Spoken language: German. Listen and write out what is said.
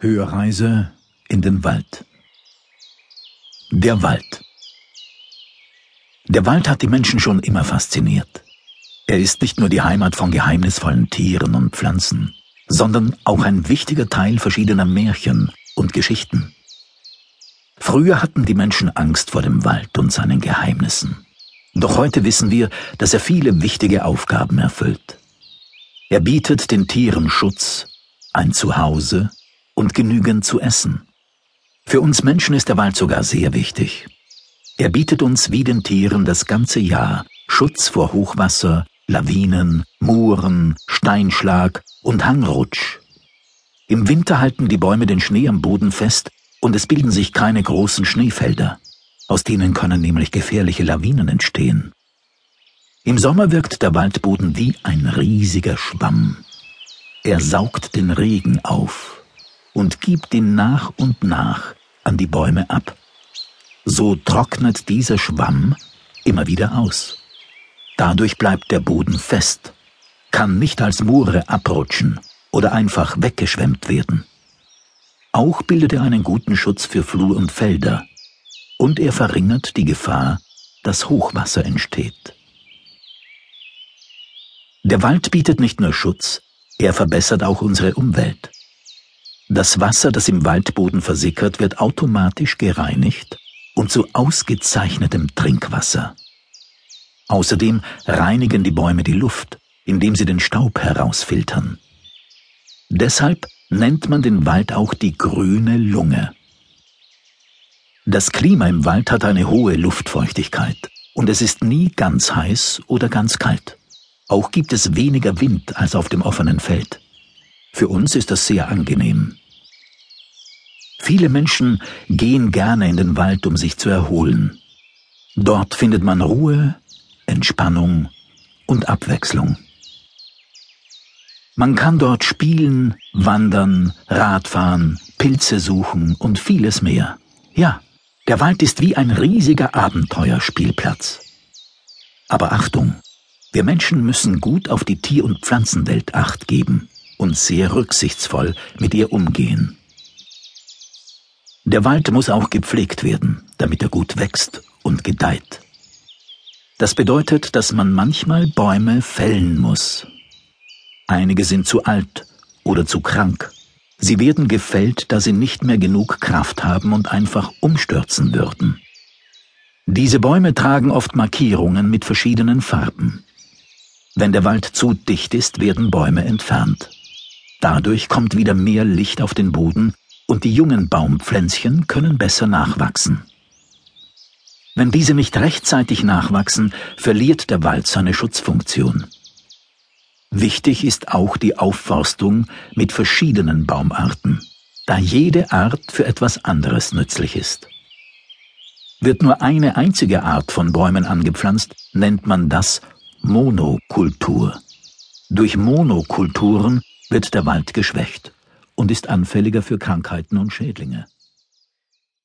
Hörreise in den Wald. Der Wald. Der Wald hat die Menschen schon immer fasziniert. Er ist nicht nur die Heimat von geheimnisvollen Tieren und Pflanzen, sondern auch ein wichtiger Teil verschiedener Märchen und Geschichten. Früher hatten die Menschen Angst vor dem Wald und seinen Geheimnissen. Doch heute wissen wir, dass er viele wichtige Aufgaben erfüllt. Er bietet den Tieren Schutz, ein Zuhause und genügend zu essen. Für uns Menschen ist der Wald sogar sehr wichtig. Er bietet uns wie den Tieren das ganze Jahr Schutz vor Hochwasser, Lawinen, Mooren, Steinschlag und Hangrutsch. Im Winter halten die Bäume den Schnee am Boden fest und es bilden sich keine großen Schneefelder. Aus denen können nämlich gefährliche Lawinen entstehen. Im Sommer wirkt der Waldboden wie ein riesiger Schwamm. Er saugt den Regen auf und gibt ihn nach und nach an die Bäume ab. So trocknet dieser Schwamm immer wieder aus. Dadurch bleibt der Boden fest, kann nicht als Mure abrutschen oder einfach weggeschwemmt werden. Auch bildet er einen guten Schutz für Flur und Felder und er verringert die Gefahr, dass Hochwasser entsteht. Der Wald bietet nicht nur Schutz, er verbessert auch unsere Umwelt. Das Wasser, das im Waldboden versickert, wird automatisch gereinigt und zu ausgezeichnetem Trinkwasser. Außerdem reinigen die Bäume die Luft, indem sie den Staub herausfiltern. Deshalb nennt man den Wald auch die grüne Lunge. Das Klima im Wald hat eine hohe Luftfeuchtigkeit und es ist nie ganz heiß oder ganz kalt. Auch gibt es weniger Wind als auf dem offenen Feld. Für uns ist das sehr angenehm. Viele Menschen gehen gerne in den Wald, um sich zu erholen. Dort findet man Ruhe, Entspannung und Abwechslung. Man kann dort spielen, wandern, Radfahren, Pilze suchen und vieles mehr. Ja, der Wald ist wie ein riesiger Abenteuerspielplatz. Aber Achtung, wir Menschen müssen gut auf die Tier- und Pflanzenwelt acht geben und sehr rücksichtsvoll mit ihr umgehen. Der Wald muss auch gepflegt werden, damit er gut wächst und gedeiht. Das bedeutet, dass man manchmal Bäume fällen muss. Einige sind zu alt oder zu krank. Sie werden gefällt, da sie nicht mehr genug Kraft haben und einfach umstürzen würden. Diese Bäume tragen oft Markierungen mit verschiedenen Farben. Wenn der Wald zu dicht ist, werden Bäume entfernt. Dadurch kommt wieder mehr Licht auf den Boden und die jungen Baumpflänzchen können besser nachwachsen. Wenn diese nicht rechtzeitig nachwachsen, verliert der Wald seine Schutzfunktion. Wichtig ist auch die Aufforstung mit verschiedenen Baumarten, da jede Art für etwas anderes nützlich ist. Wird nur eine einzige Art von Bäumen angepflanzt, nennt man das Monokultur. Durch Monokulturen wird der Wald geschwächt und ist anfälliger für Krankheiten und Schädlinge.